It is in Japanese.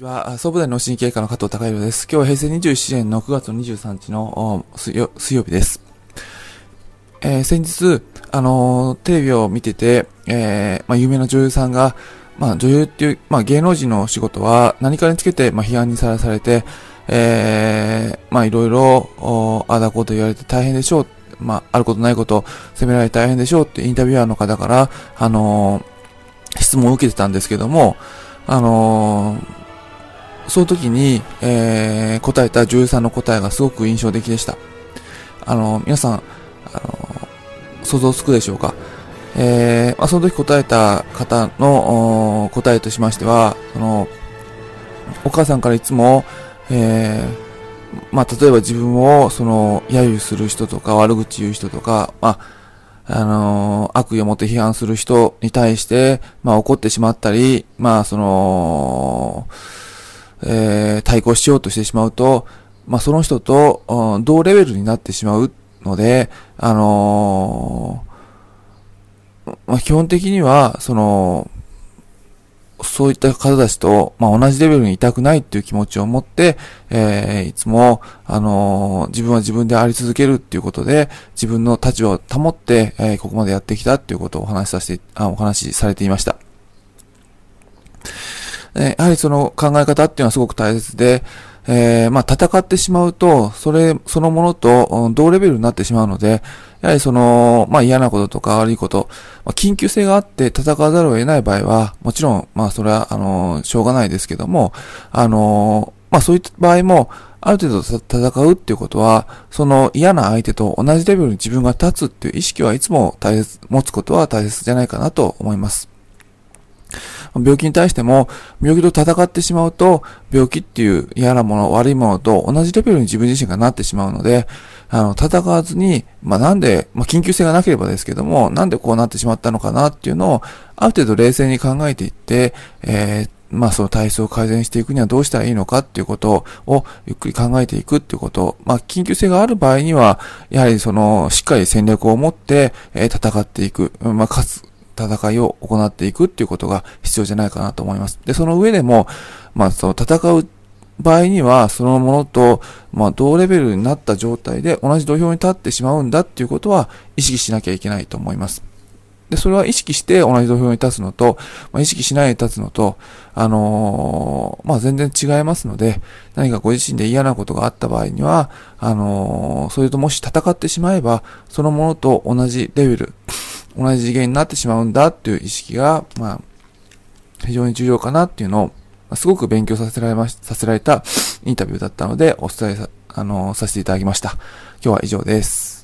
ちは、総武大脳神経科の加藤隆弘です。今日は平成27年の9月23日の水曜日です。えー、先日、あのー、テレビを見てて、えー、まあ、有名な女優さんが、まあ、女優っていう、まあ、芸能人の仕事は何かにつけて、まあ、批判にさらされて、えー、まあ、いろいろ、あだこと言われて大変でしょう。まあ、あることないこと責められて大変でしょうってインタビュアーの方から、あのー、質問を受けてたんですけども、あのーその時に、えー、答えた女優さんの答えがすごく印象的でした。あの、皆さん、あの、想像つくでしょうか？えー、まあ、その時答えた方の答えとしましては、その、お母さんからいつも、えー、まあ、例えば自分を、その、揶揄する人とか、悪口言う人とか、まあ、あの、悪意を持って批判する人に対して、まあ、怒ってしまったり、まあ、その、えー、対抗しようとしてしまうと、まあ、その人と、同レベルになってしまうので、あのー、まあ、基本的には、その、そういった方たちと、まあ、同じレベルにいたくないっていう気持ちを持って、えー、いつも、あのー、自分は自分であり続けるっていうことで、自分の立場を保って、えー、ここまでやってきたっていうことをお話しさせて、あお話しされていました。えやはりその考え方っていうのはすごく大切で、えー、まあ、戦ってしまうと、それ、そのものと同レベルになってしまうので、やはりその、まあ、嫌なこととか悪いこと、まあ、緊急性があって戦わざるを得ない場合は、もちろん、まあ、それは、あの、しょうがないですけども、あの、まあ、そういった場合も、ある程度戦うっていうことは、その嫌な相手と同じレベルに自分が立つっていう意識はいつも大切、持つことは大切じゃないかなと思います。病気に対しても、病気と戦ってしまうと、病気っていう嫌なもの、悪いものと同じレベルに自分自身がなってしまうので、あの、戦わずに、まあ、なんで、まあ、緊急性がなければですけども、なんでこうなってしまったのかなっていうのを、ある程度冷静に考えていって、えー、まあその体質を改善していくにはどうしたらいいのかっていうことをゆっくり考えていくっていうこと。まあ緊急性がある場合には、やはりそのしっかり戦略を持って、えー、戦っていく。まあかつ、戦いを行っていくっていうことが必要じゃないかなと思います。で、その上でも、まあ、その戦う場合には、そのものと、まあ、同レベルになった状態で同じ土俵に立ってしまうんだっていうことは意識しなきゃいけないと思います。で、それは意識して同じ土俵に立つのと、まあ、意識しないで立つのと、あのー、まあ、全然違いますので、何かご自身で嫌なことがあった場合には、あのー、それともし戦ってしまえば、そのものと同じレベル、同じ次元になってしまうんだっていう意識が、まあ、非常に重要かなっていうのを、すごく勉強させられまし、させられたインタビューだったので、お伝えさ、あの、させていただきました。今日は以上です。